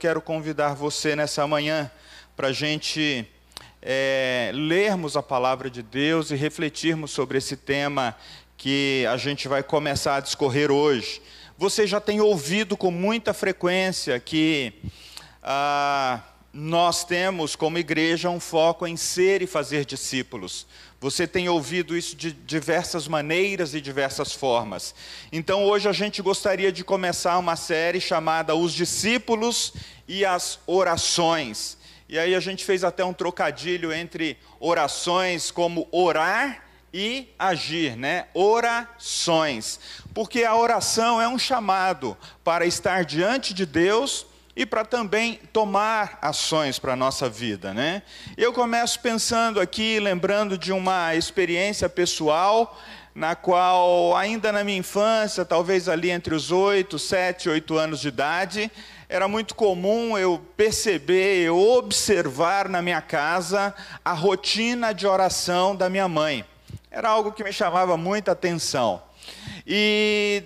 quero convidar você nessa manhã para a gente é, lermos a palavra de Deus e refletirmos sobre esse tema que a gente vai começar a discorrer hoje. Você já tem ouvido com muita frequência que ah, nós temos como igreja um foco em ser e fazer discípulos. Você tem ouvido isso de diversas maneiras e diversas formas. Então hoje a gente gostaria de começar uma série chamada Os Discípulos e as Orações. E aí a gente fez até um trocadilho entre orações como orar e agir, né? Orações. Porque a oração é um chamado para estar diante de Deus e para também tomar ações para a nossa vida, né? Eu começo pensando aqui, lembrando de uma experiência pessoal, na qual, ainda na minha infância, talvez ali entre os oito, sete, oito anos de idade, era muito comum eu perceber, eu observar na minha casa a rotina de oração da minha mãe. Era algo que me chamava muita atenção. E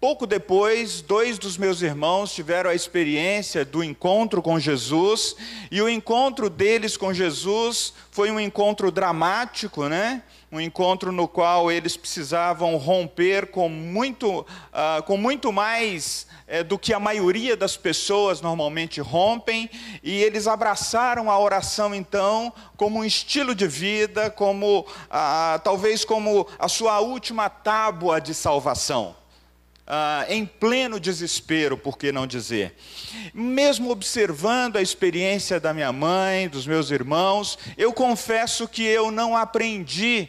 Pouco depois, dois dos meus irmãos tiveram a experiência do encontro com Jesus, e o encontro deles com Jesus foi um encontro dramático, né? Um encontro no qual eles precisavam romper com muito, uh, com muito mais uh, do que a maioria das pessoas normalmente rompem, e eles abraçaram a oração então como um estilo de vida, como uh, talvez como a sua última tábua de salvação ah, em pleno desespero, por que não dizer. Mesmo observando a experiência da minha mãe, dos meus irmãos, eu confesso que eu não aprendi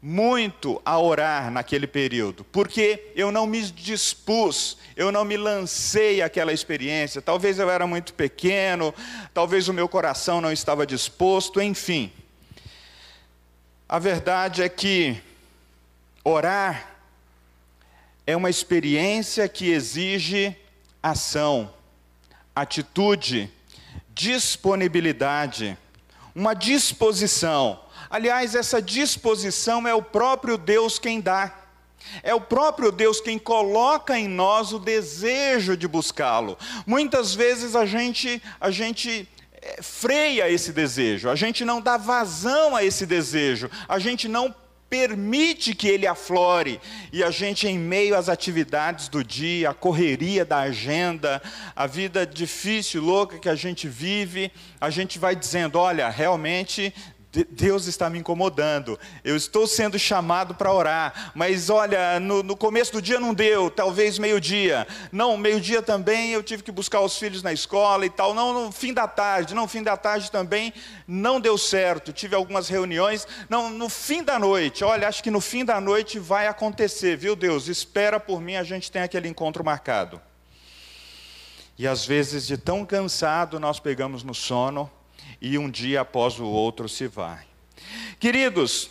muito a orar naquele período, porque eu não me dispus, eu não me lancei àquela experiência. Talvez eu era muito pequeno, talvez o meu coração não estava disposto, enfim. A verdade é que orar é uma experiência que exige ação, atitude, disponibilidade, uma disposição. Aliás, essa disposição é o próprio Deus quem dá. É o próprio Deus quem coloca em nós o desejo de buscá-lo. Muitas vezes a gente, a gente eh, freia esse desejo, a gente não dá vazão a esse desejo, a gente não permite que ele aflore. E a gente, em meio às atividades do dia, a correria da agenda, a vida difícil, louca que a gente vive, a gente vai dizendo: olha, realmente Deus está me incomodando, eu estou sendo chamado para orar, mas olha, no, no, começo do dia não deu, talvez meio-dia, não, meio-dia também eu tive que buscar os filhos na escola e tal, não, no fim da tarde, não, fim da tarde também não deu certo, tive algumas reuniões, não, no fim da noite, olha, acho que no fim da noite vai acontecer, viu Deus, espera por mim, a gente tem aquele encontro marcado. E às vezes, de tão cansado, nós pegamos no sono, e um dia após o outro se vai. Queridos,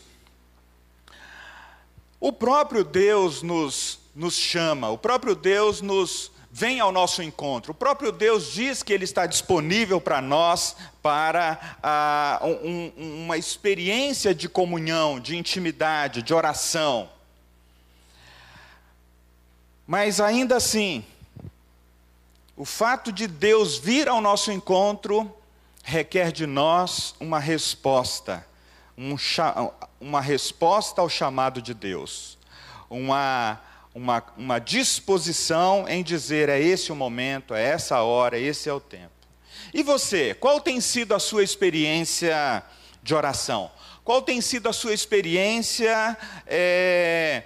o próprio Deus nos, nos chama, o próprio Deus nos vem ao nosso encontro. O próprio Deus diz que Ele está disponível para nós para ah, um, uma experiência de comunhão, de intimidade, de oração. Mas ainda assim, o fato de Deus vir ao nosso encontro requer de nós uma resposta, um, uma resposta ao chamado de Deus, uma, uma, uma disposição em dizer: é esse o momento, é essa hora, esse é o tempo. E você, qual tem sido a sua experiência de oração? Qual tem sido a sua experiência? É,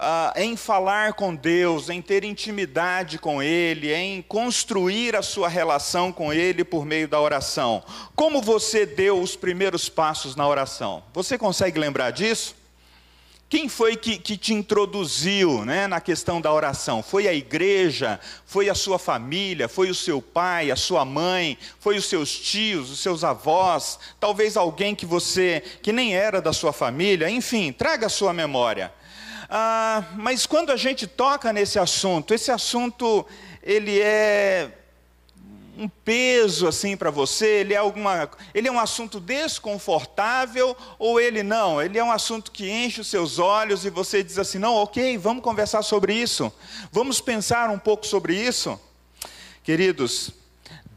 ah, em falar com Deus, em ter intimidade com Ele, em construir a sua relação com Ele por meio da oração. Como você deu os primeiros passos na oração? Você consegue lembrar disso? Quem foi que, que te introduziu né, na questão da oração? Foi a igreja? Foi a sua família? Foi o seu pai, a sua mãe? Foi os seus tios, os seus avós? Talvez alguém que você, que nem era da sua família? Enfim, traga a sua memória. Ah, mas quando a gente toca nesse assunto, esse assunto ele é um peso assim para você? Ele é alguma, ele é um assunto desconfortável ou ele não? Ele é um assunto que enche os seus olhos e você diz assim: "Não, OK, vamos conversar sobre isso. Vamos pensar um pouco sobre isso". Queridos,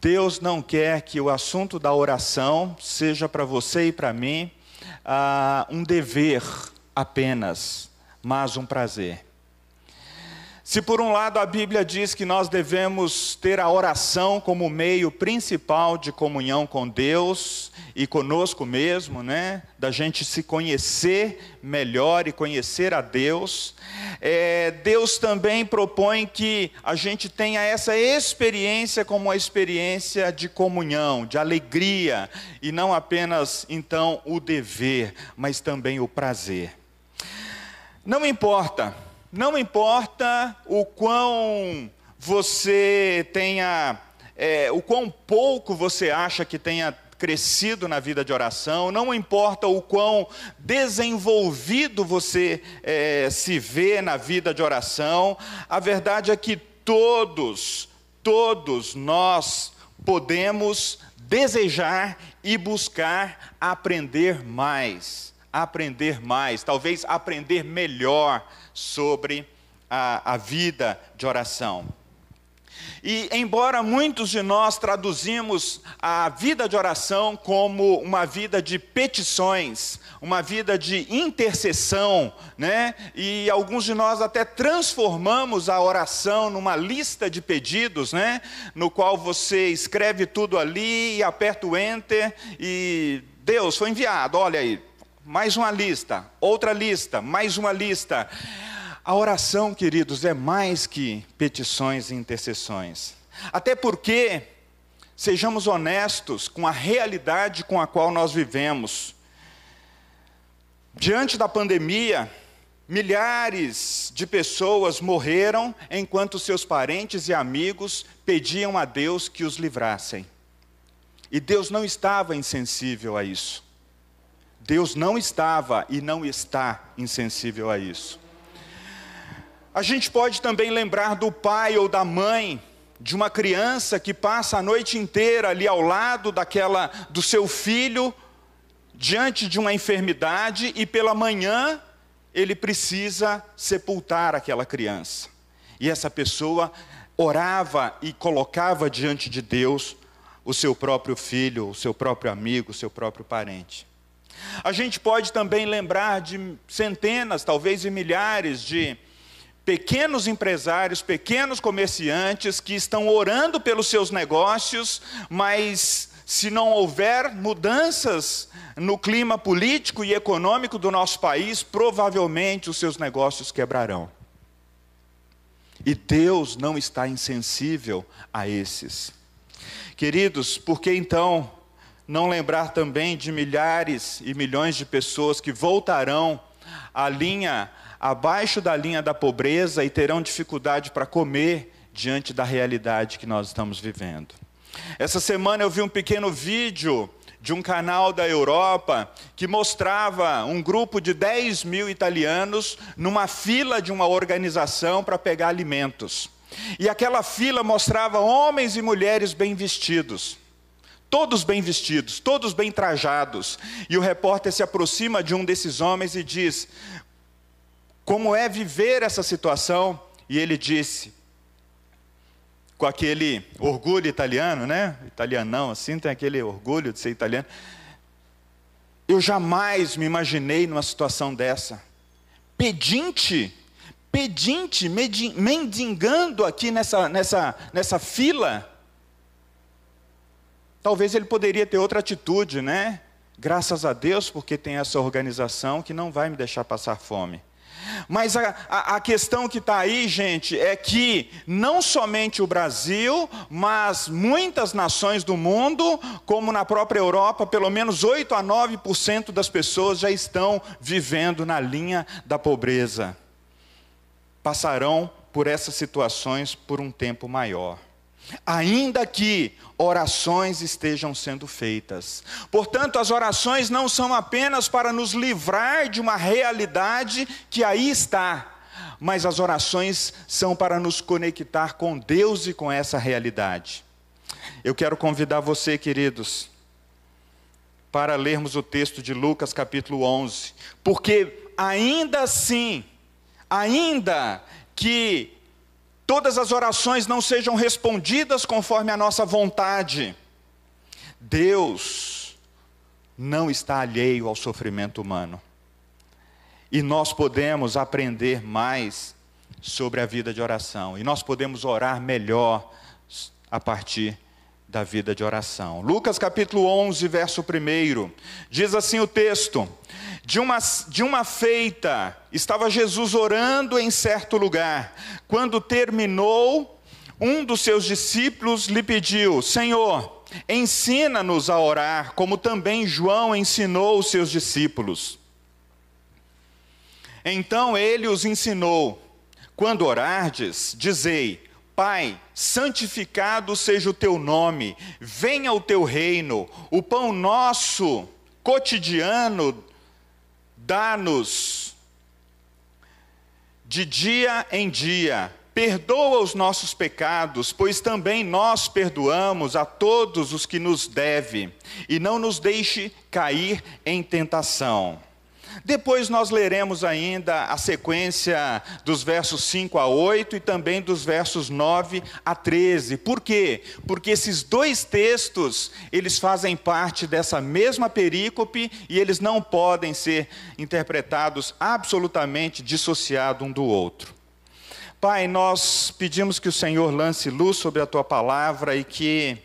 Deus não quer que o assunto da oração seja para você e para mim ah, um dever apenas, mas um prazer. Se por um lado a Bíblia diz que nós devemos ter a oração como meio principal de comunhão com Deus e conosco mesmo, né? Da gente se conhecer melhor e conhecer a Deus, é, Deus também propõe que a gente tenha essa experiência como uma experiência de comunhão, de alegria, e não apenas então o dever, mas também o prazer. Não importa não importa o quão você tenha, é, o quão pouco você acha que tenha crescido na vida de oração, não importa o quão desenvolvido você é, se vê na vida de oração, a verdade é que todos, todos nós podemos desejar e buscar aprender mais, aprender mais, talvez aprender melhor sobre a, a vida de oração. E embora muitos de nós traduzimos a vida de oração como uma vida de petições, uma vida de intercessão, né? E alguns de nós até transformamos a oração numa lista de pedidos, né? No qual você escreve tudo ali e aperta o enter e Deus foi enviado, olha aí, mais uma lista, outra lista, mais uma lista. A oração, queridos, é mais que petições e intercessões. Até porque, sejamos honestos com a realidade com a qual nós vivemos. Diante da pandemia, milhares de pessoas morreram enquanto seus parentes e amigos pediam a Deus que os livrassem. E Deus não estava insensível a isso. Deus não estava e não está insensível a isso. A gente pode também lembrar do pai ou da mãe de uma criança que passa a noite inteira ali ao lado daquela do seu filho diante de uma enfermidade e pela manhã ele precisa sepultar aquela criança. E essa pessoa orava e colocava diante de Deus o seu próprio filho, o seu próprio amigo, o seu próprio parente. A gente pode também lembrar de centenas, talvez e milhares de pequenos empresários, pequenos comerciantes que estão orando pelos seus negócios, mas se não houver mudanças no clima político e econômico do nosso país, provavelmente os seus negócios quebrarão. E Deus não está insensível a esses. Queridos, por que então não lembrar também de milhares e milhões de pessoas que voltarão à linha abaixo da linha da pobreza e terão dificuldade para comer diante da realidade que nós estamos vivendo. Essa semana eu vi um pequeno vídeo de um canal da Europa que mostrava um grupo de 10 mil italianos numa fila de uma organização para pegar alimentos. E aquela fila mostrava homens e mulheres bem vestidos. Todos bem vestidos, todos bem trajados. E o repórter se aproxima de um desses homens e diz: como é viver essa situação, e ele disse, com aquele orgulho italiano, né? Italianão, assim, tem aquele orgulho de ser italiano. Eu jamais me imaginei numa situação dessa. Pedinte, pedinte, mendigando aqui nessa, nessa, nessa fila. Talvez ele poderia ter outra atitude, né? Graças a Deus, porque tem essa organização que não vai me deixar passar fome. Mas a, a, a questão que está aí, gente, é que não somente o Brasil, mas muitas nações do mundo, como na própria Europa, pelo menos 8 a 9% das pessoas já estão vivendo na linha da pobreza. Passarão por essas situações por um tempo maior ainda que orações estejam sendo feitas. Portanto, as orações não são apenas para nos livrar de uma realidade que aí está, mas as orações são para nos conectar com Deus e com essa realidade. Eu quero convidar você, queridos, para lermos o texto de Lucas capítulo 11, porque ainda assim, ainda que todas as orações não sejam respondidas conforme a nossa vontade. Deus não está alheio ao sofrimento humano. E nós podemos aprender mais sobre a vida de oração. E nós podemos orar melhor a partir da vida de oração. Lucas capítulo 11, verso 1. Diz assim o texto: de uma, de uma feita, estava Jesus orando em certo lugar. Quando terminou, um dos seus discípulos lhe pediu: Senhor, ensina-nos a orar, como também João ensinou os seus discípulos. Então ele os ensinou: Quando orardes, dizei: Pai, santificado seja o teu nome, venha o teu reino, o pão nosso cotidiano dá-nos de dia em dia. Perdoa os nossos pecados, pois também nós perdoamos a todos os que nos devem, e não nos deixe cair em tentação. Depois nós leremos ainda a sequência dos versos 5 a 8 e também dos versos 9 a 13. Por quê? Porque esses dois textos, eles fazem parte dessa mesma perícope e eles não podem ser interpretados absolutamente dissociados um do outro. Pai, nós pedimos que o Senhor lance luz sobre a tua palavra e que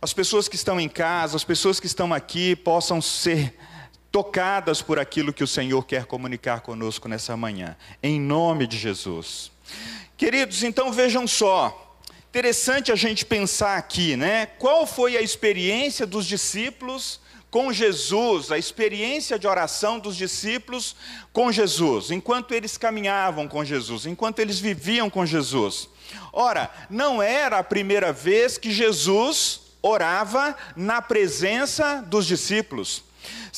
as pessoas que estão em casa, as pessoas que estão aqui possam ser tocadas por aquilo que o Senhor quer comunicar conosco nessa manhã, em nome de Jesus. Queridos, então vejam só, interessante a gente pensar aqui, né? Qual foi a experiência dos discípulos com Jesus, a experiência de oração dos discípulos com Jesus, enquanto eles caminhavam com Jesus, enquanto eles viviam com Jesus. Ora, não era a primeira vez que Jesus orava na presença dos discípulos.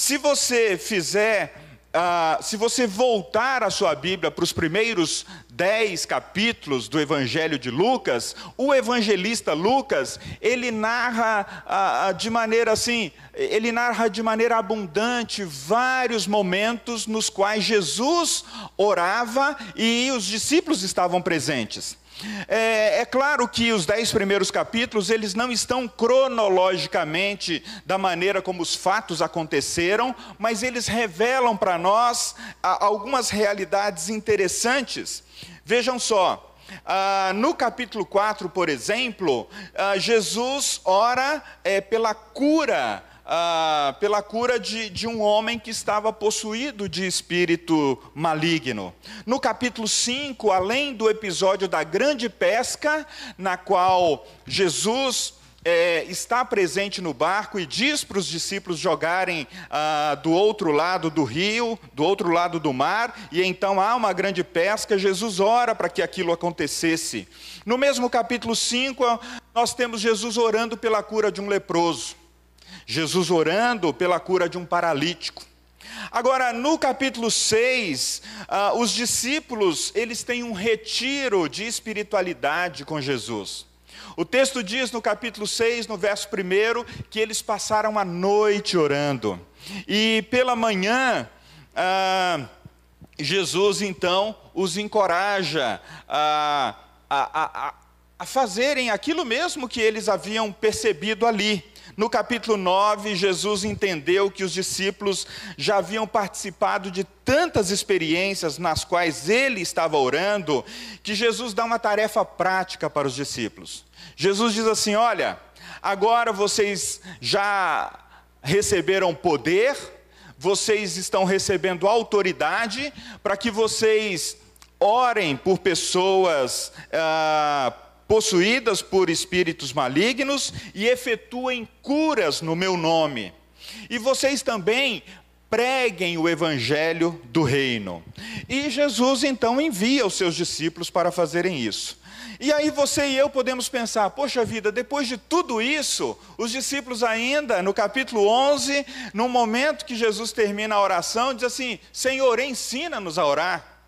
Se você fizer, uh, se você voltar a sua Bíblia para os primeiros dez capítulos do Evangelho de Lucas, o evangelista Lucas, ele narra uh, de maneira assim, ele narra de maneira abundante vários momentos nos quais Jesus orava e os discípulos estavam presentes. É, é, claro que os dez primeiros capítulos, eles não estão cronologicamente da maneira como os fatos aconteceram, mas eles revelam para nós algumas realidades interessantes. Vejam só, ah, no capítulo 4, por exemplo, ah, Jesus ora é, pela cura ah, pela cura de, de um homem que estava possuído de espírito maligno. No capítulo 5, além do episódio da grande pesca, na qual Jesus é, está presente no barco e diz para os discípulos jogarem ah, do outro lado do rio, do outro lado do mar, e então há uma grande pesca. Jesus ora para que aquilo acontecesse. No mesmo capítulo 5, nós temos Jesus orando pela cura de um leproso. Jesus orando pela cura de um paralítico. Agora, no capítulo 6, ah, os discípulos, eles têm um retiro de espiritualidade com Jesus. O texto diz no capítulo 6, no verso 1, que eles passaram a noite orando. E pela manhã, ah, Jesus então os encoraja a, a, a, a fazerem aquilo mesmo que eles haviam percebido ali. No capítulo 9, Jesus entendeu que os discípulos já haviam participado de tantas experiências nas quais ele estava orando, que Jesus dá uma tarefa prática para os discípulos. Jesus diz assim: Olha, agora vocês já receberam poder, vocês estão recebendo autoridade para que vocês orem por pessoas. Ah, possuídas por espíritos malignos e efetuem curas no meu nome. E vocês também preguem o evangelho do reino. E Jesus então envia os seus discípulos para fazerem isso. E aí você e eu podemos pensar, poxa vida, depois de tudo isso, os discípulos ainda, no capítulo 11, no momento que Jesus termina a oração, diz assim: Senhor, ensina-nos a orar.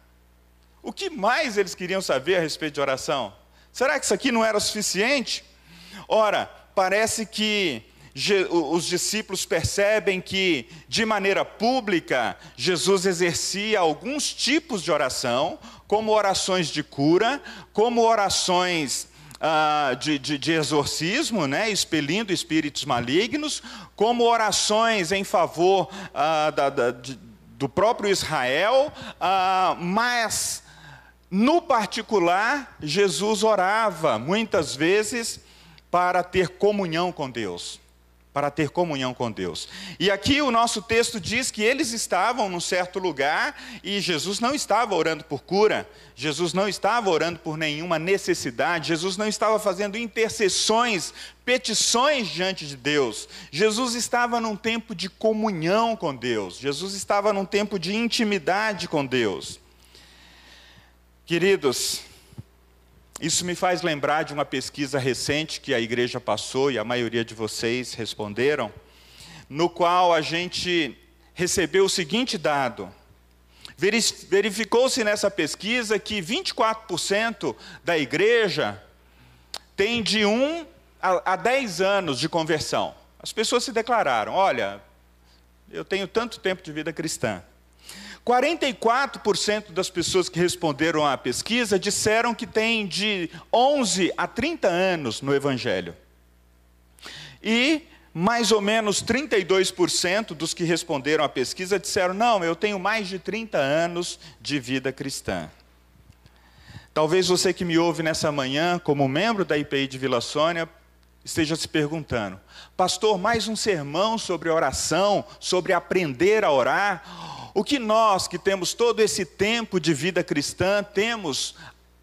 O que mais eles queriam saber a respeito de oração? Será que isso aqui não era suficiente? Ora, parece que os discípulos percebem que, de maneira pública, Jesus exercia alguns tipos de oração, como orações de cura, como orações ah, de, de, de, exorcismo, né, expelindo espíritos malignos, como orações em favor ah, da, da, de, do próprio Israel, ah, mas, no particular, Jesus orava muitas vezes para ter comunhão com Deus para ter comunhão com Deus. E aqui o nosso texto diz que eles estavam num certo lugar e Jesus não estava orando por cura, Jesus não estava orando por nenhuma necessidade, Jesus não estava fazendo intercessões, petições diante de Deus. Jesus estava num tempo de comunhão com Deus, Jesus estava num tempo de intimidade com Deus. Queridos, isso me faz lembrar de uma pesquisa recente que a igreja passou e a maioria de vocês responderam, no qual a gente recebeu o seguinte dado. Verificou-se nessa pesquisa que 24% da igreja tem de 1 a 10 anos de conversão. As pessoas se declararam: olha, eu tenho tanto tempo de vida cristã. 44% das pessoas que responderam à pesquisa disseram que têm de 11 a 30 anos no Evangelho. E mais ou menos 32% dos que responderam à pesquisa disseram: não, eu tenho mais de 30 anos de vida cristã. Talvez você que me ouve nessa manhã, como membro da IPI de Vila Sônia, esteja se perguntando: Pastor, mais um sermão sobre oração, sobre aprender a orar? O que nós, que temos todo esse tempo de vida cristã, temos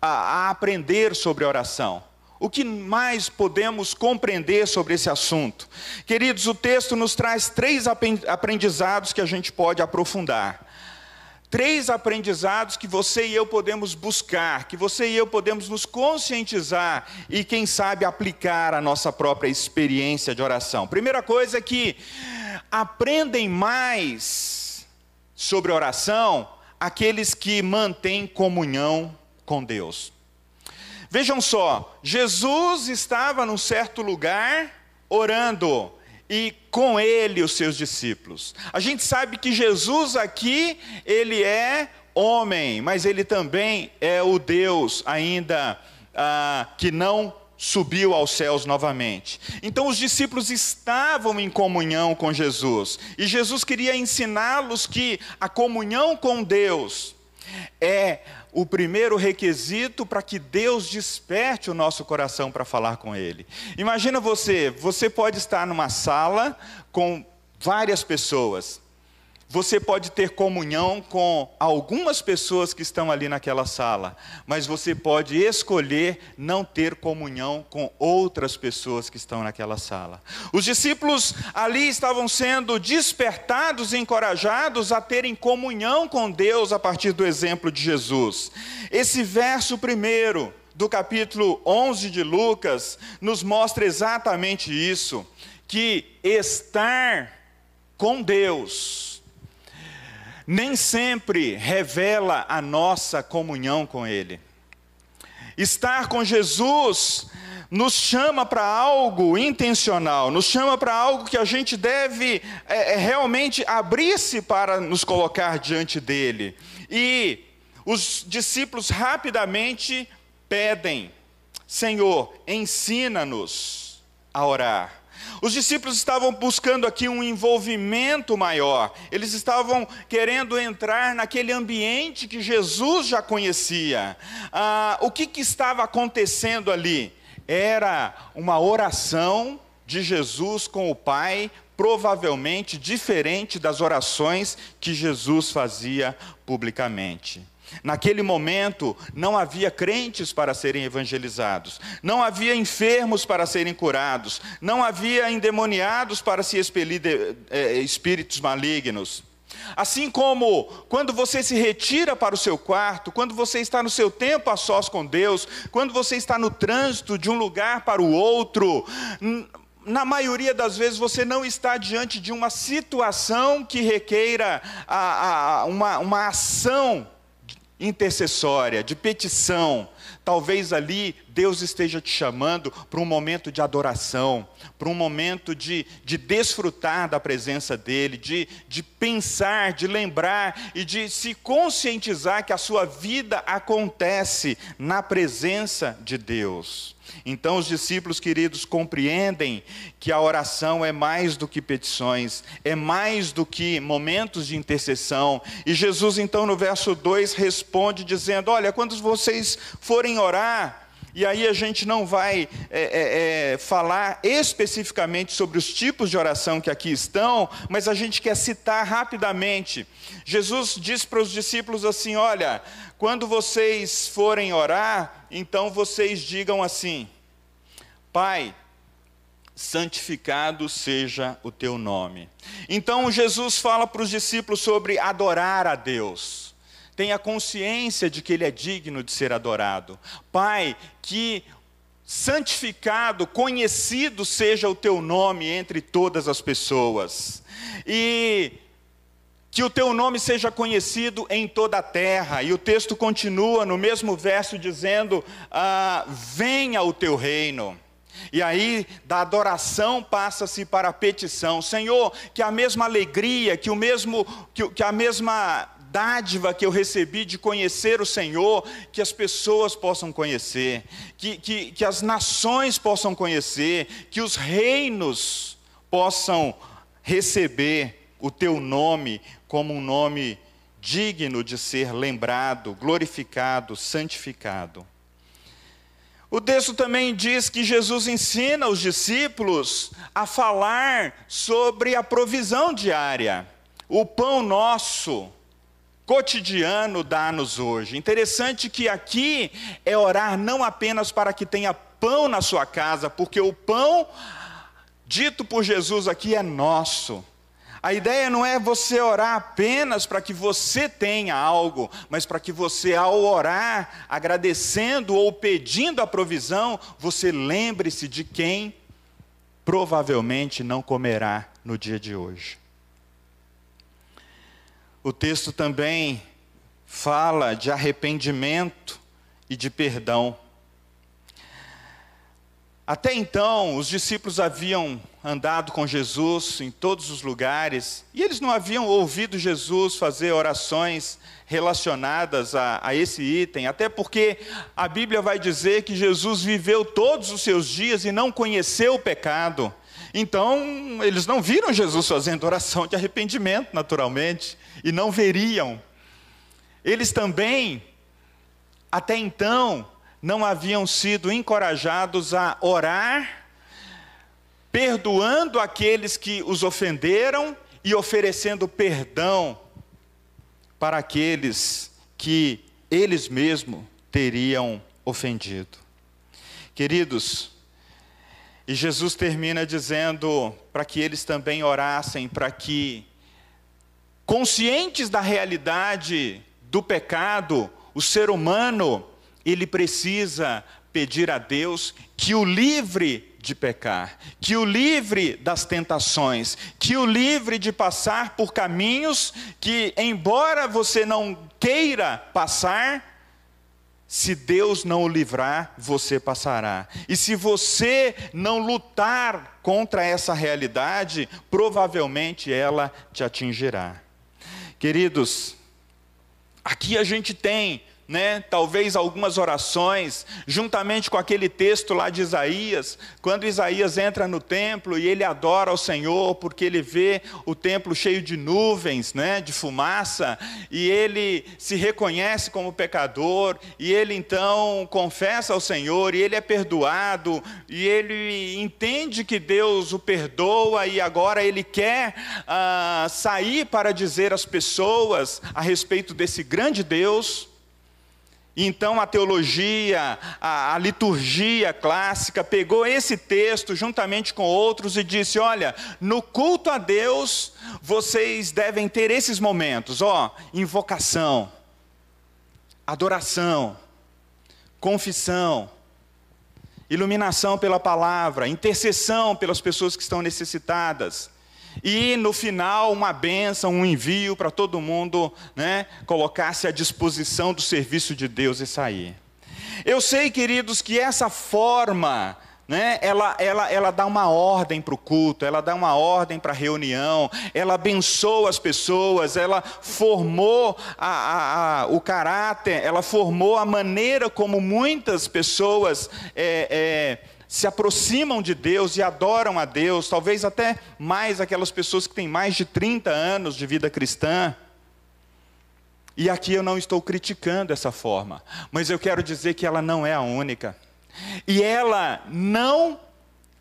a, a aprender sobre oração? O que mais podemos compreender sobre esse assunto? Queridos, o texto nos traz três aprendizados que a gente pode aprofundar. Três aprendizados que você e eu podemos buscar, que você e eu podemos nos conscientizar e, quem sabe, aplicar a nossa própria experiência de oração. Primeira coisa é que aprendem mais sobre oração aqueles que mantêm comunhão com Deus. Vejam só, Jesus estava num certo lugar orando e com ele os seus discípulos. A gente sabe que Jesus aqui, ele é homem, mas ele também é o Deus ainda ah, que não subiu aos céus novamente. Então os discípulos estavam em comunhão com Jesus, e Jesus queria ensiná-los que a comunhão com Deus é o primeiro requisito para que Deus desperte o nosso coração para falar com Ele. Imagina você, você pode estar numa sala com várias pessoas, você pode ter comunhão com algumas pessoas que estão ali naquela sala, mas você pode escolher não ter comunhão com outras pessoas que estão naquela sala. Os discípulos ali estavam sendo despertados e encorajados a terem comunhão com Deus a partir do exemplo de Jesus. Esse verso primeiro do capítulo 11 de Lucas nos mostra exatamente isso, que estar com Deus nem sempre revela a nossa comunhão com Ele. Estar com Jesus nos chama para algo intencional, nos chama para algo que a gente deve é, é, realmente abrir-se para nos colocar diante dele. E os discípulos rapidamente pedem: Senhor, ensina-nos a orar. Os discípulos estavam buscando aqui um envolvimento maior, eles estavam querendo entrar naquele ambiente que Jesus já conhecia. Ah, o que, que estava acontecendo ali? Era uma oração de Jesus com o Pai, provavelmente diferente das orações que Jesus fazia publicamente. Naquele momento, não havia crentes para serem evangelizados, não havia enfermos para serem curados, não havia endemoniados para se expelir de, é, espíritos malignos. Assim como quando você se retira para o seu quarto, quando você está no seu tempo a sós com Deus, quando você está no trânsito de um lugar para o outro, na maioria das vezes você não está diante de uma situação que requeira a, a, uma, uma ação intercessória, de petição. Talvez ali Deus esteja te chamando para um momento de adoração, para um momento de, de desfrutar da presença dEle, de, de pensar, de lembrar e de se conscientizar que a sua vida acontece na presença de Deus. Então, os discípulos queridos compreendem que a oração é mais do que petições, é mais do que momentos de intercessão. E Jesus, então, no verso 2, responde dizendo: Olha, quando vocês forem orar, e aí a gente não vai é, é, falar especificamente sobre os tipos de oração que aqui estão, mas a gente quer citar rapidamente. Jesus diz para os discípulos assim: Olha, quando vocês forem orar, então vocês digam assim: Pai, santificado seja o teu nome. Então Jesus fala para os discípulos sobre adorar a Deus tenha consciência de que Ele é digno de ser adorado. Pai, que santificado, conhecido seja o teu nome entre todas as pessoas. E que o teu nome seja conhecido em toda a terra. E o texto continua no mesmo verso dizendo: ah, Venha o teu reino. E aí, da adoração passa-se para a petição. Senhor, que a mesma alegria, que o mesmo, que, que a mesma dádiva que eu recebi de conhecer o Senhor, que as pessoas possam conhecer, que, que, que as nações possam conhecer, que os reinos possam receber o teu nome como um nome digno de ser lembrado, glorificado, santificado. O texto também diz que Jesus ensina os discípulos a falar sobre a provisão diária, o pão nosso cotidiano dá-nos hoje. Interessante que aqui é orar não apenas para que tenha pão na sua casa, porque o pão dito por Jesus aqui é nosso. A ideia não é você orar apenas para que você tenha algo, mas para que você, ao orar, agradecendo ou pedindo a provisão, você lembre-se de quem provavelmente não comerá no dia de hoje. O texto também fala de arrependimento e de perdão. Até então, os discípulos haviam andado com Jesus em todos os lugares e eles não haviam ouvido Jesus fazer orações relacionadas a, a, esse item, até porque a Bíblia vai dizer que Jesus viveu todos os seus dias e não conheceu o pecado. Então, eles não viram Jesus fazendo oração de arrependimento, naturalmente, e não veriam. Eles também, até então, não haviam sido encorajados a orar, perdoando aqueles que os ofenderam e oferecendo perdão para aqueles que eles mesmos teriam ofendido. Queridos, e Jesus termina dizendo para que eles também orassem, para que, conscientes da realidade do pecado, o ser humano, ele precisa pedir a Deus que o livre de pecar, que o livre das tentações, que o livre de passar por caminhos que, embora você não queira passar, se Deus não o livrar, você passará. E se você não lutar contra essa realidade, provavelmente ela te atingirá. Queridos, aqui a gente tem né, talvez algumas orações, juntamente com aquele texto lá de Isaías, quando Isaías entra no templo e ele adora ao Senhor, porque ele vê o templo cheio de nuvens, né, de fumaça, e ele se reconhece como pecador, e ele então confessa ao Senhor, e ele é perdoado, e ele entende que Deus o perdoa, e agora ele quer ah, sair para dizer às pessoas a respeito desse grande Deus então a teologia, a, a, liturgia clássica pegou esse texto juntamente com outros e disse: olha, no culto a Deus vocês devem ter esses momentos, ó, invocação, adoração, confissão, iluminação pela palavra, intercessão pelas pessoas que estão necessitadas. E no final uma benção, um envio para todo mundo né, colocar-se à disposição do serviço de Deus e sair. Eu sei, queridos, que essa forma né, ela, ela, ela dá uma ordem para o culto, ela dá uma ordem para a reunião, ela abençoa as pessoas, ela formou a, a, a, o caráter, ela formou a maneira como muitas pessoas é, é, se aproximam de Deus e adoram a Deus, talvez até mais aquelas pessoas que têm mais de 30 anos de vida cristã. E aqui eu não estou criticando essa forma, mas eu quero dizer que ela não é a única. E ela não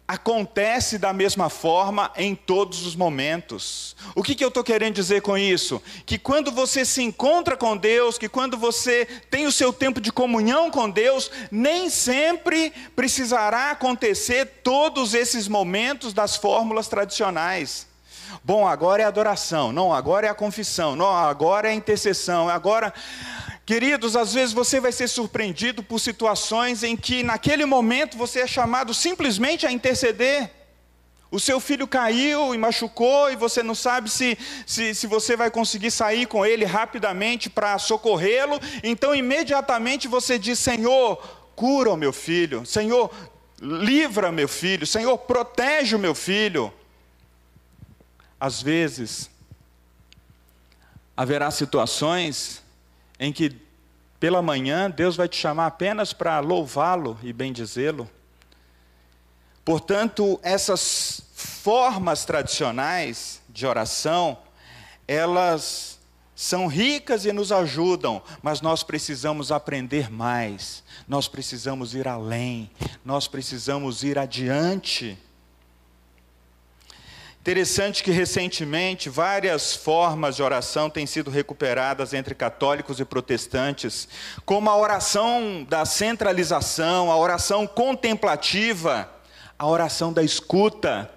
acontece da mesma forma em todos os momentos. O que, que eu estou querendo dizer com isso? Que quando você se encontra com Deus, que quando você tem o seu tempo de comunhão com Deus, nem sempre precisará acontecer todos esses momentos das fórmulas tradicionais. Bom, agora é adoração, não, agora é a confissão, não, agora é a intercessão, agora Queridos, às vezes você vai ser surpreendido por situações em que, naquele momento, você é chamado simplesmente a interceder. O seu filho caiu e machucou, e você não sabe se, se, se você vai conseguir sair com ele rapidamente para socorrê-lo. Então, imediatamente você diz: Senhor, cura o meu filho. Senhor, livra meu filho. Senhor, protege o meu filho. Às vezes, haverá situações em que pela manhã Deus vai te chamar apenas para louvá-lo e bendizê-lo. Portanto, essas formas tradicionais de oração, elas são ricas e nos ajudam, mas nós precisamos aprender mais, nós precisamos ir além, nós precisamos ir adiante. Interessante que recentemente várias formas de oração têm sido recuperadas entre católicos e protestantes, como a oração da centralização, a oração contemplativa, a oração da escuta,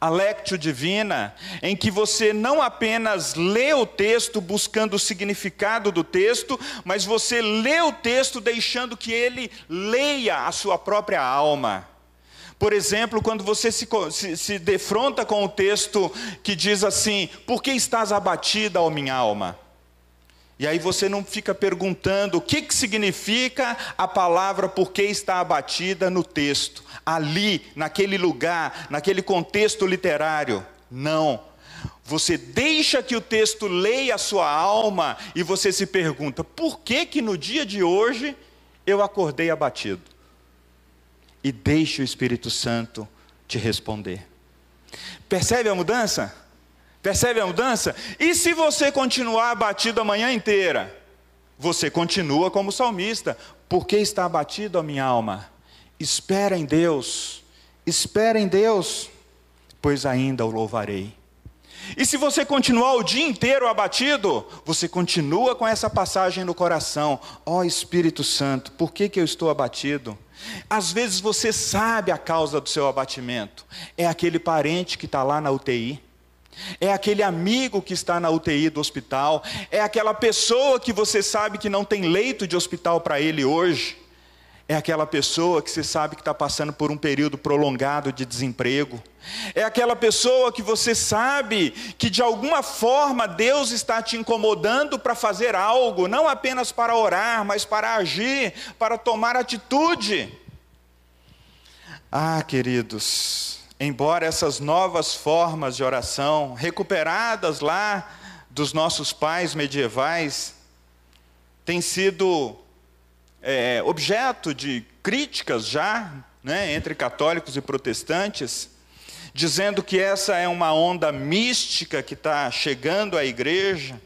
a lectio divina, em que você não apenas lê o texto buscando o significado do texto, mas você lê o texto deixando que ele leia a sua própria alma. Por exemplo, quando você se, se, se, defronta com o texto que diz assim: Por que estás abatida, ó minha alma? E aí você não fica perguntando o que, que significa a palavra por que está abatida no texto, ali, naquele lugar, naquele contexto literário. Não. Você deixa que o texto leia a sua alma e você se pergunta: por que que no dia de hoje eu acordei abatido? E deixe o Espírito Santo te responder. Percebe a mudança? Percebe a mudança? E se você continuar abatido a manhã inteira? Você continua como salmista. Por que está abatido a minha alma? Espera em Deus, espera em Deus, pois ainda o louvarei. E se você continuar o dia inteiro abatido, você continua com essa passagem no coração: Ó oh, Espírito Santo, por que, que eu estou abatido? Às vezes você sabe a causa do seu abatimento. É aquele parente que está lá na UTI. É aquele amigo que está na UTI do hospital. É aquela pessoa que você sabe que não tem leito de hospital para ele hoje. É aquela pessoa que você sabe que está passando por um período prolongado de desemprego. É aquela pessoa que você sabe que de alguma forma Deus está te incomodando para fazer algo, não apenas para orar, mas para agir, para tomar atitude. Ah, queridos, embora essas novas formas de oração, recuperadas lá dos nossos pais medievais, tenham sido é, objeto de críticas já, né, entre católicos e protestantes, dizendo que essa é uma onda mística que está chegando à igreja,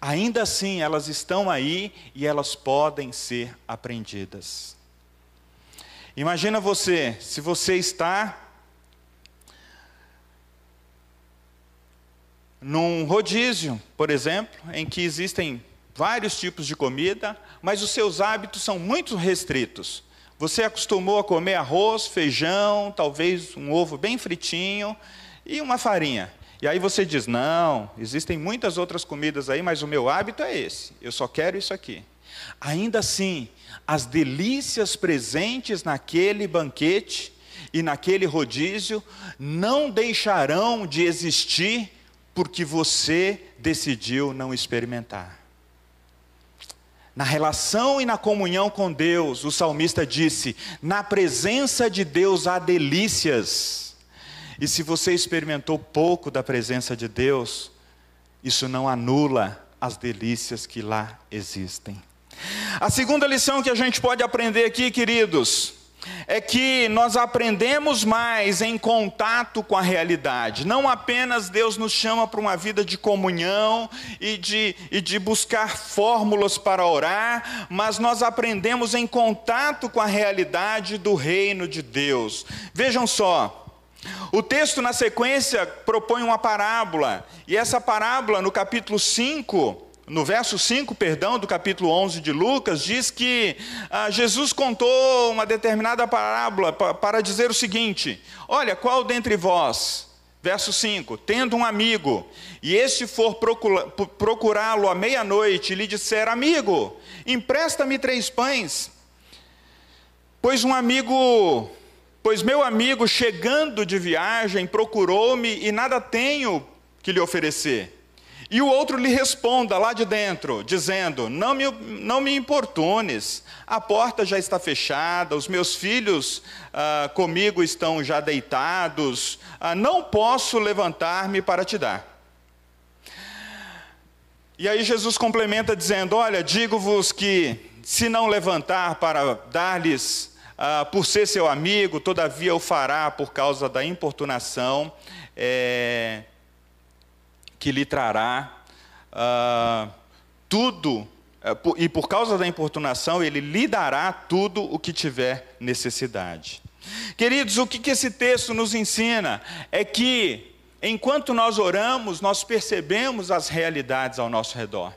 ainda assim elas estão aí e elas podem ser aprendidas. Imagina você, se você está num rodízio, por exemplo, em que existem vários tipos de comida, mas os seus hábitos são muito restritos. Você acostumou a comer arroz, feijão, talvez um ovo bem fritinho e uma farinha. E aí você diz: não, existem muitas outras comidas aí, mas o meu hábito é esse, eu só quero isso aqui. Ainda assim, as delícias presentes naquele banquete e naquele rodízio não deixarão de existir porque você decidiu não experimentar. Na relação e na comunhão com Deus, o salmista disse: na presença de Deus há delícias. E se você experimentou pouco da presença de Deus, isso não anula as delícias que lá existem. A segunda lição que a gente pode aprender aqui, queridos, é que nós aprendemos mais em contato com a realidade. Não apenas Deus nos chama para uma vida de comunhão e de, e de buscar fórmulas para orar, mas nós aprendemos em contato com a realidade do reino de Deus. Vejam só. O texto na sequência propõe uma parábola, e essa parábola, no capítulo 5, no verso 5, perdão, do capítulo 11 de Lucas, diz que ah, Jesus contou uma determinada parábola para dizer o seguinte: Olha, qual dentre vós, verso 5, tendo um amigo, e este for procurá-lo à meia-noite e lhe disser: Amigo, empresta-me três pães, pois um amigo, pois meu amigo, chegando de viagem, procurou-me e nada tenho que lhe oferecer. E o outro lhe responda lá de dentro, dizendo: Não me, não me importunes, a porta já está fechada, os meus filhos ah, comigo estão já deitados, ah, não posso levantar-me para te dar. E aí Jesus complementa dizendo: Olha, digo-vos que se não levantar para dar-lhes, ah, por ser seu amigo, todavia o fará por causa da importunação. É, que lhe trará uh, tudo, uh, e por causa da importunação, ele lhe dará tudo o que tiver necessidade. Queridos, o que, que esse texto nos ensina é que, enquanto nós oramos, nós percebemos as realidades ao nosso redor.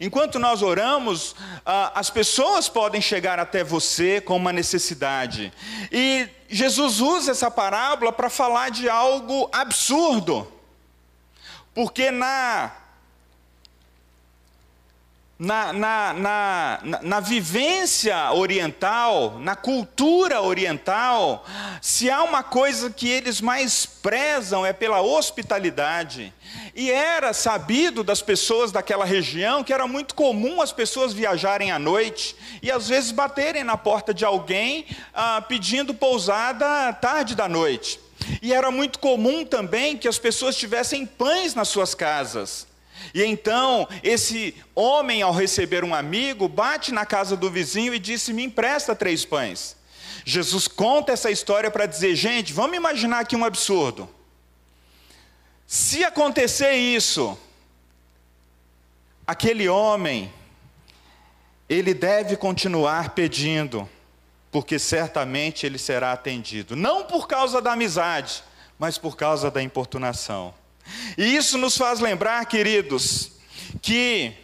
Enquanto nós oramos, ah, as pessoas podem chegar até você com uma necessidade. E Jesus usa essa parábola para falar de algo absurdo. Porque na, na, na, na, na, vivência oriental, na cultura oriental, se há uma coisa que eles mais prezam é pela hospitalidade. E era sabido das pessoas daquela região que era muito comum as pessoas viajarem à noite e às vezes baterem na porta de alguém ah, pedindo pousada tarde da noite. E era muito comum também que as pessoas tivessem pães nas suas casas. E então, esse homem, ao receber um amigo, bate na casa do vizinho e disse: Me empresta três pães. Jesus conta essa história para dizer: gente, vamos imaginar aqui um absurdo. Se acontecer isso, aquele homem, ele deve continuar pedindo porque certamente ele será atendido, não por causa da amizade, mas por causa da importunação. E isso nos faz lembrar, queridos, que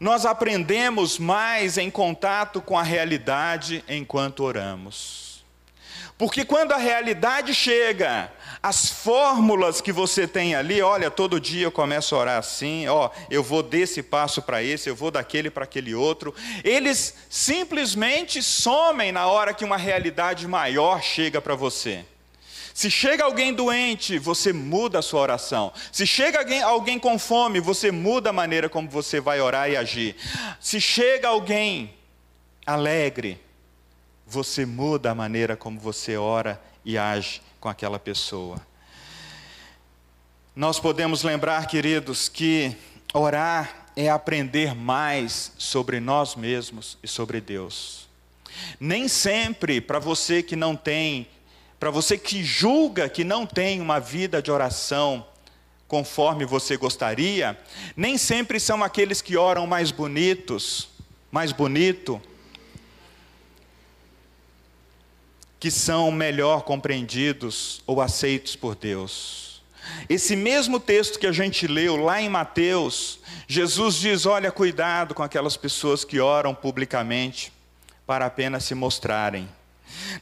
nós aprendemos mais em contato com a realidade enquanto oramos. Porque quando a realidade chega, as fórmulas que você tem ali, olha, todo dia eu começo a orar assim, ó, eu vou desse passo para esse, eu vou daquele para aquele outro. Eles simplesmente somem na hora que uma realidade maior chega para você. Se chega alguém doente, você muda a sua oração. Se chega alguém, alguém com fome, você muda a maneira como você vai orar e agir. Se chega alguém alegre, você muda a maneira como você ora e age com aquela pessoa. Nós podemos lembrar, queridos, que orar é aprender mais sobre nós mesmos e sobre Deus. Nem sempre, para você que não tem, para você que julga que não tem uma vida de oração conforme você gostaria, nem sempre são aqueles que oram mais bonitos, mais bonito, que são melhor compreendidos ou aceitos por Deus. Esse mesmo texto que a gente leu lá em Mateus, Jesus diz: olha, cuidado com aquelas pessoas que oram publicamente para apenas se mostrarem.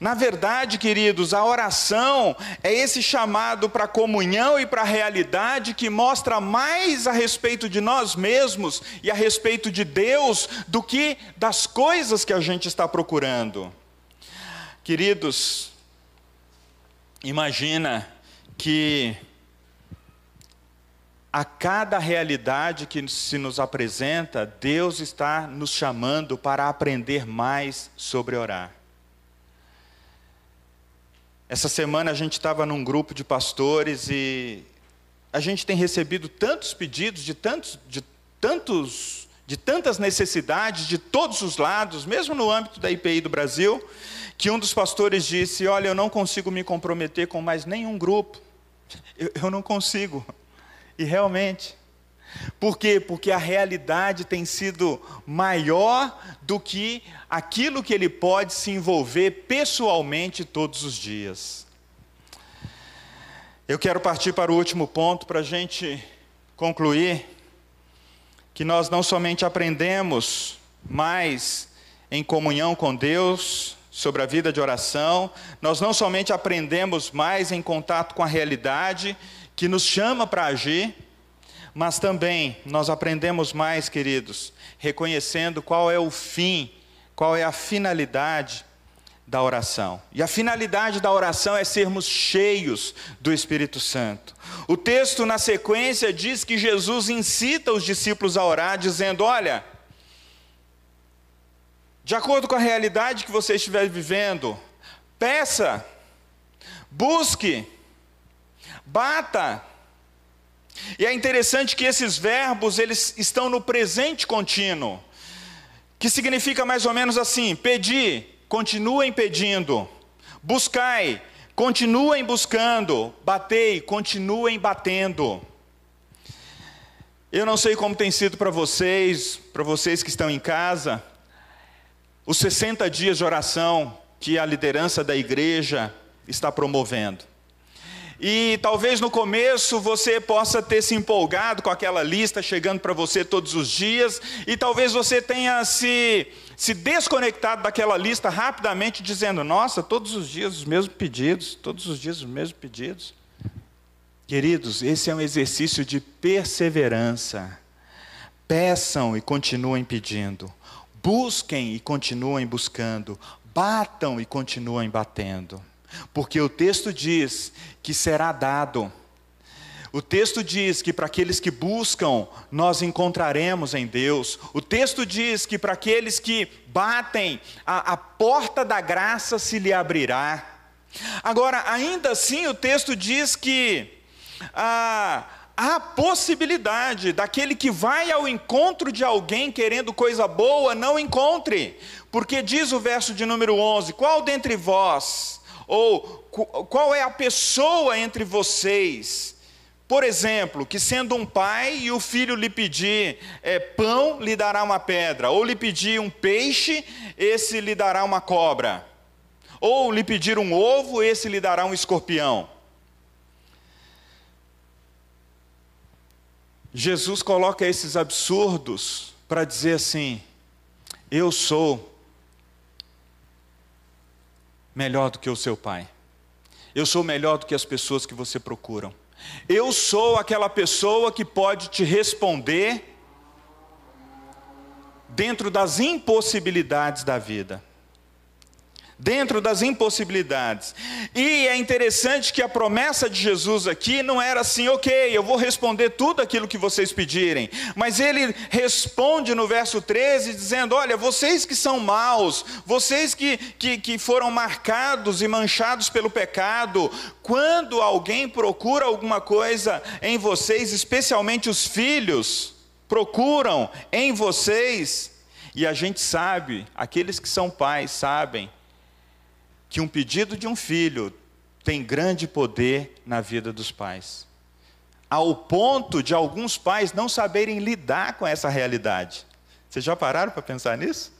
Na verdade, queridos, a oração é esse chamado para a comunhão e para a realidade que mostra mais a respeito de nós mesmos e a respeito de Deus do que das coisas que a gente está procurando. Queridos, imagina que a cada realidade que se nos apresenta, Deus está nos chamando para aprender mais sobre orar. Essa semana a gente estava num grupo de pastores e a gente tem recebido tantos pedidos de tantos, de tantos, de tantas necessidades de todos os lados, mesmo no âmbito da IPI do Brasil, que um dos pastores disse: Olha, eu não consigo me comprometer com mais nenhum grupo. Eu, eu não consigo. E realmente. Por quê? Porque a realidade tem sido maior do que aquilo que ele pode se envolver pessoalmente todos os dias. Eu quero partir para o último ponto para a gente concluir que nós não somente aprendemos mais em comunhão com Deus sobre a vida de oração, nós não somente aprendemos mais em contato com a realidade que nos chama para agir, mas também nós aprendemos mais, queridos, reconhecendo qual é o fim, qual é a finalidade da oração. E a finalidade da oração é sermos cheios do Espírito Santo. O texto na sequência diz que Jesus incita os discípulos a orar, dizendo: Olha, de acordo com a realidade que você estiver vivendo, peça, busque, bata. E é interessante que esses verbos, eles estão no presente contínuo, que significa mais ou menos assim: pedir, continuem pedindo, buscai, continuem buscando, batei, continuem batendo. Eu não sei como tem sido para vocês, para vocês que estão em casa, os 60 dias de oração que a liderança da igreja está promovendo. E talvez no começo você possa ter se empolgado com aquela lista chegando para você todos os dias, e talvez você tenha se, se desconectado daquela lista rapidamente, dizendo: Nossa, todos os dias os mesmos pedidos, todos os dias os mesmos pedidos. Queridos, esse é um exercício de perseverança. Peçam e continuem pedindo, busquem e continuem buscando, batam e continuem batendo. Porque o texto diz que será dado. O texto diz que para aqueles que buscam, nós encontraremos em Deus. O texto diz que para aqueles que batem, a, a porta da graça se lhe abrirá. Agora, ainda assim, o texto diz que ah, há possibilidade daquele que vai ao encontro de alguém querendo coisa boa, não encontre. Porque diz o verso de número 11: Qual dentre vós ou qual é a pessoa entre vocês, por exemplo, que sendo um pai e o filho lhe pedir é, pão, lhe dará uma pedra, ou lhe pedir um peixe, esse lhe dará uma cobra, ou lhe pedir um ovo, esse lhe dará um escorpião. Jesus coloca esses absurdos para dizer assim: eu sou melhor do que o seu pai. Eu sou melhor do que as pessoas que você procuram. Eu sou aquela pessoa que pode te responder dentro das impossibilidades da vida dentro das impossibilidades. E é interessante que a promessa de Jesus aqui não era assim, ok, eu vou responder tudo aquilo que vocês pedirem, mas ele responde no verso 13, dizendo: Olha, vocês que são maus, vocês que, que, que foram marcados e manchados pelo pecado, quando alguém procura alguma coisa em vocês, especialmente os filhos, procuram em vocês, e a gente sabe, aqueles que são pais sabem, que um pedido de um filho tem grande poder na vida dos pais. Ao ponto de alguns pais não saberem lidar com essa realidade. Vocês já pararam para pensar nisso?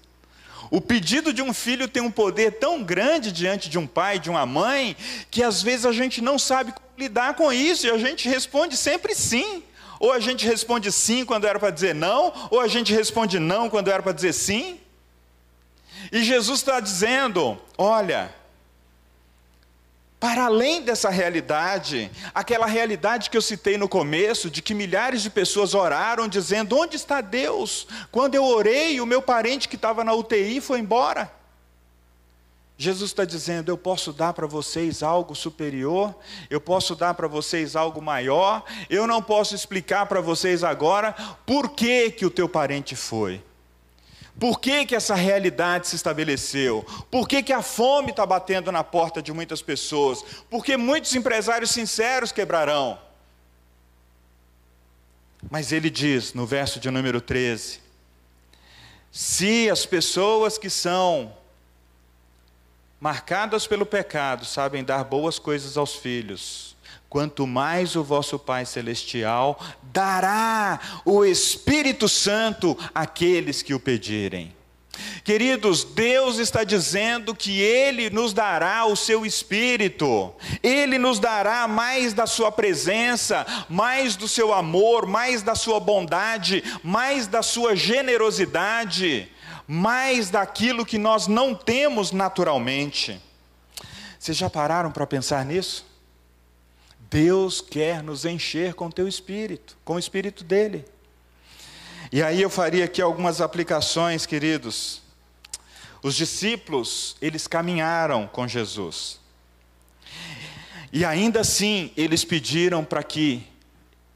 O pedido de um filho tem um poder tão grande diante de um pai, de uma mãe, que às vezes a gente não sabe lidar com isso e a gente responde sempre sim. Ou a gente responde sim quando era para dizer não, ou a gente responde não quando era para dizer sim. E Jesus está dizendo: olha, para além dessa realidade, aquela realidade que eu citei no começo, de que milhares de pessoas oraram dizendo: Onde está Deus? Quando eu orei, o meu parente que estava na UTI foi embora. Jesus está dizendo: eu posso dar para vocês algo superior, eu posso dar para vocês algo maior, eu não posso explicar para vocês agora por que, que o teu parente foi. Por que, que essa realidade se estabeleceu? Por que, que a fome está batendo na porta de muitas pessoas? Porque muitos empresários sinceros quebrarão. Mas ele diz no verso de número 13: se as pessoas que são marcadas pelo pecado sabem dar boas coisas aos filhos, quanto mais o vosso Pai Celestial dará o Espírito Santo àqueles que o pedirem. Queridos, Deus está dizendo que Ele nos dará o seu Espírito, Ele nos dará mais da Sua presença, mais do seu amor, mais da Sua bondade, mais da Sua generosidade, mais daquilo que nós não temos naturalmente. Vocês já pararam para pensar nisso? Deus quer nos encher com teu espírito, com o espírito dele. E aí eu faria aqui algumas aplicações, queridos. Os discípulos, eles caminharam com Jesus. E ainda assim, eles pediram para que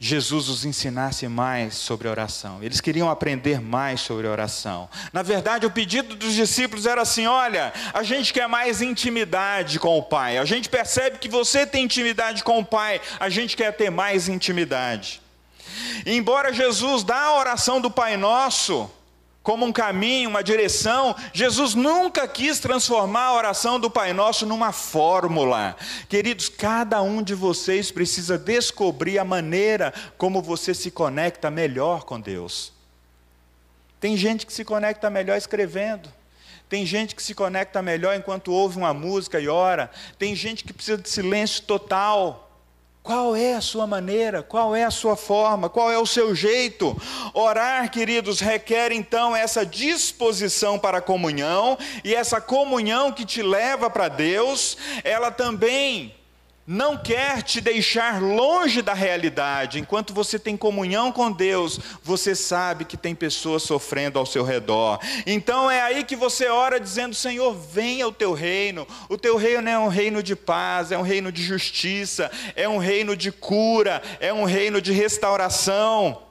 Jesus os ensinasse mais sobre oração. Eles queriam aprender mais sobre oração. Na verdade, o pedido dos discípulos era assim: olha, a gente quer mais intimidade com o Pai. A gente percebe que você tem intimidade com o Pai, a gente quer ter mais intimidade. E embora Jesus dá a oração do Pai Nosso, como um caminho, uma direção. Jesus nunca quis transformar a oração do Pai Nosso numa fórmula. Queridos, cada um de vocês precisa descobrir a maneira como você se conecta melhor com Deus. Tem gente que se conecta melhor escrevendo. Tem gente que se conecta melhor enquanto ouve uma música e ora. Tem gente que precisa de silêncio total. Qual é a sua maneira? Qual é a sua forma? Qual é o seu jeito? Orar, queridos, requer então essa disposição para a comunhão, e essa comunhão que te leva para Deus, ela também não quer te deixar longe da realidade. Enquanto você tem comunhão com Deus, você sabe que tem pessoas sofrendo ao seu redor. Então é aí que você ora dizendo: Senhor, venha o teu reino. O teu reino é um reino de paz, é um reino de justiça, é um reino de cura, é um reino de restauração.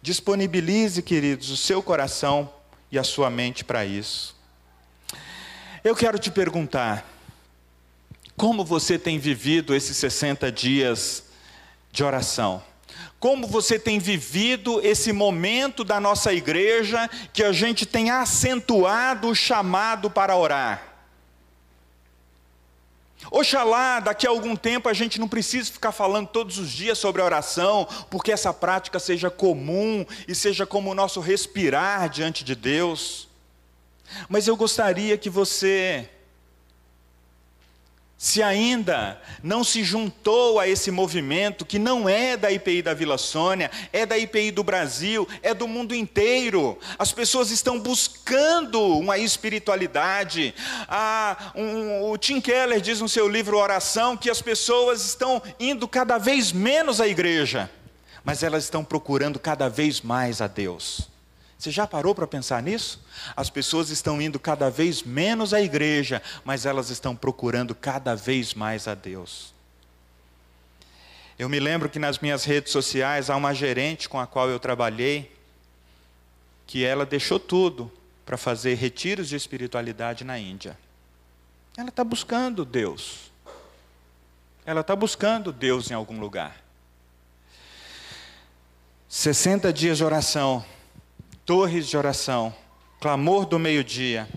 Disponibilize, queridos, o seu coração e a sua mente para isso. Eu quero te perguntar, como você tem vivido esses 60 dias de oração? Como você tem vivido esse momento da nossa igreja que a gente tem acentuado o chamado para orar? Oxalá, daqui a algum tempo a gente não precise ficar falando todos os dias sobre a oração, porque essa prática seja comum e seja como o nosso respirar diante de Deus. Mas eu gostaria que você se ainda não se juntou a esse movimento que não é da IPI da Vila Sônia, é da IPI do Brasil, é do mundo inteiro. As pessoas estão buscando uma espiritualidade. Ah, um, o Tim Keller diz no seu livro Oração que as pessoas estão indo cada vez menos à igreja, mas elas estão procurando cada vez mais a Deus. Você já parou para pensar nisso? As pessoas estão indo cada vez menos à igreja, mas elas estão procurando cada vez mais a Deus. Eu me lembro que nas minhas redes sociais há uma gerente com a qual eu trabalhei, que ela deixou tudo para fazer retiros de espiritualidade na Índia. Ela está buscando Deus. Ela está buscando Deus em algum lugar. 60 dias de oração torres de oração, clamor do meio-dia,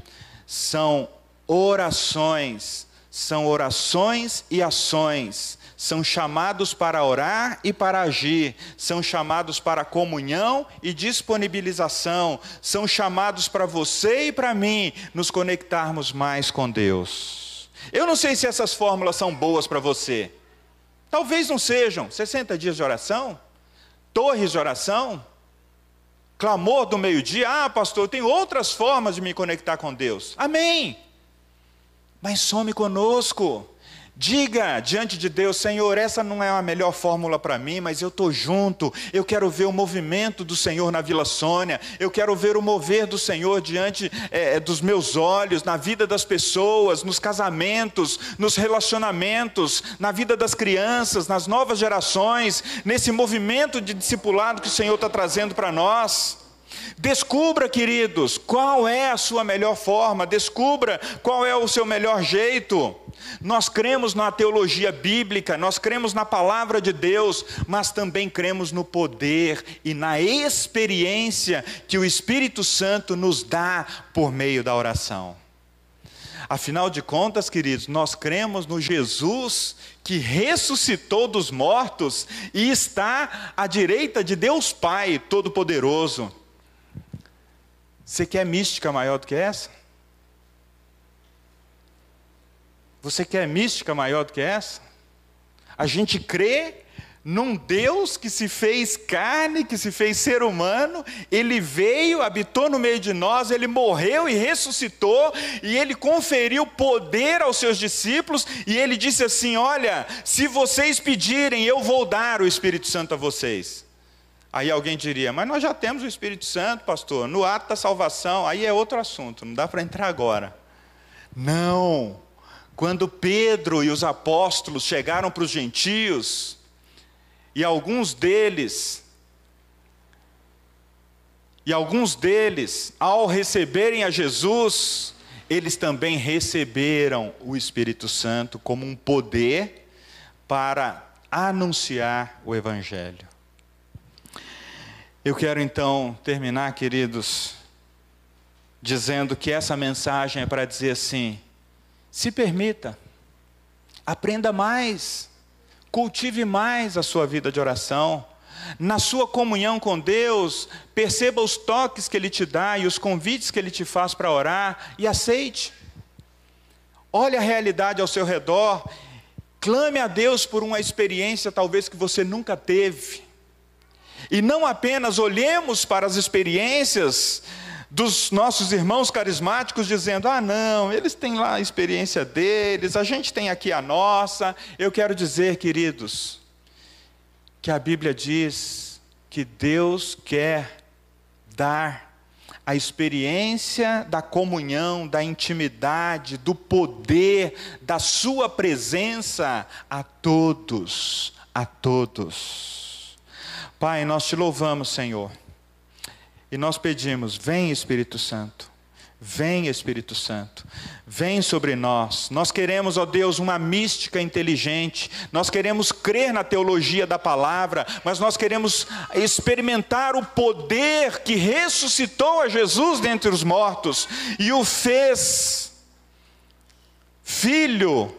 são orações, são orações e ações, são chamados para orar e para agir, são chamados para comunhão e disponibilização, são chamados para você e para mim nos conectarmos mais com Deus. Eu não sei se essas fórmulas são boas para você. Talvez não sejam. 60 dias de oração? Torres de oração? Clamor do meio-dia, ah, pastor, tem outras formas de me conectar com Deus. Amém. Mas some conosco. Diga diante de Deus, Senhor, essa não é a melhor fórmula para mim, mas eu estou junto. Eu quero ver o movimento do Senhor na Vila Sônia. Eu quero ver o mover do Senhor diante é, dos meus olhos, na vida das pessoas, nos casamentos, nos relacionamentos, na vida das crianças, nas novas gerações, nesse movimento de discipulado que o Senhor está trazendo para nós. Descubra, queridos, qual é a sua melhor forma, descubra qual é o seu melhor jeito. Nós cremos na teologia bíblica, nós cremos na palavra de Deus, mas também cremos no poder e na experiência que o Espírito Santo nos dá por meio da oração. Afinal de contas, queridos, nós cremos no Jesus que ressuscitou dos mortos e está à direita de Deus Pai Todo-Poderoso. Você quer mística maior do que essa? Você quer mística maior do que essa? A gente crê num Deus que se fez carne, que se fez ser humano, ele veio, habitou no meio de nós, ele morreu e ressuscitou, e ele conferiu poder aos seus discípulos, e ele disse assim: Olha, se vocês pedirem, eu vou dar o Espírito Santo a vocês. Aí alguém diria, mas nós já temos o Espírito Santo, pastor, no ato da salvação, aí é outro assunto, não dá para entrar agora. Não, quando Pedro e os apóstolos chegaram para os gentios, e alguns deles, e alguns deles, ao receberem a Jesus, eles também receberam o Espírito Santo como um poder para anunciar o Evangelho. Eu quero então terminar, queridos, dizendo que essa mensagem é para dizer assim: se permita, aprenda mais, cultive mais a sua vida de oração. Na sua comunhão com Deus, perceba os toques que Ele te dá e os convites que Ele te faz para orar e aceite. Olhe a realidade ao seu redor, clame a Deus por uma experiência talvez que você nunca teve. E não apenas olhemos para as experiências dos nossos irmãos carismáticos dizendo: ah, não, eles têm lá a experiência deles, a gente tem aqui a nossa. Eu quero dizer, queridos, que a Bíblia diz que Deus quer dar a experiência da comunhão, da intimidade, do poder, da Sua presença a todos, a todos. Pai, nós te louvamos, Senhor. E nós pedimos: vem Espírito Santo. Vem Espírito Santo, vem sobre nós. Nós queremos, ó Deus, uma mística inteligente. Nós queremos crer na teologia da palavra, mas nós queremos experimentar o poder que ressuscitou a Jesus dentre os mortos e o fez filho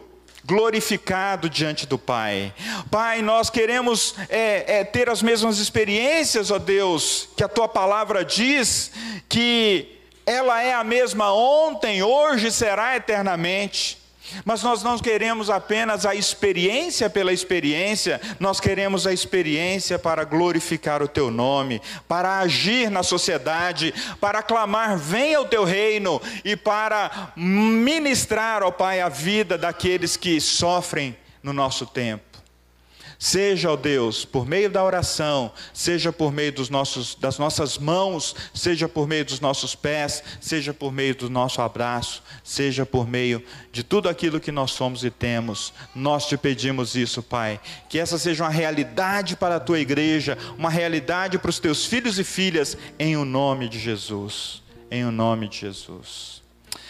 glorificado diante do Pai. Pai, nós queremos é, é, ter as mesmas experiências, ó Deus, que a tua palavra diz que ela é a mesma ontem, hoje será eternamente. Mas nós não queremos apenas a experiência pela experiência, nós queremos a experiência para glorificar o teu nome, para agir na sociedade, para clamar: venha o teu reino e para ministrar, ó Pai, a vida daqueles que sofrem no nosso tempo. Seja, ó Deus, por meio da oração, seja por meio dos nossos, das nossas mãos, seja por meio dos nossos pés, seja por meio do nosso abraço, seja por meio de tudo aquilo que nós somos e temos. Nós te pedimos isso, Pai. Que essa seja uma realidade para a tua igreja, uma realidade para os teus filhos e filhas, em o nome de Jesus. Em o nome de Jesus.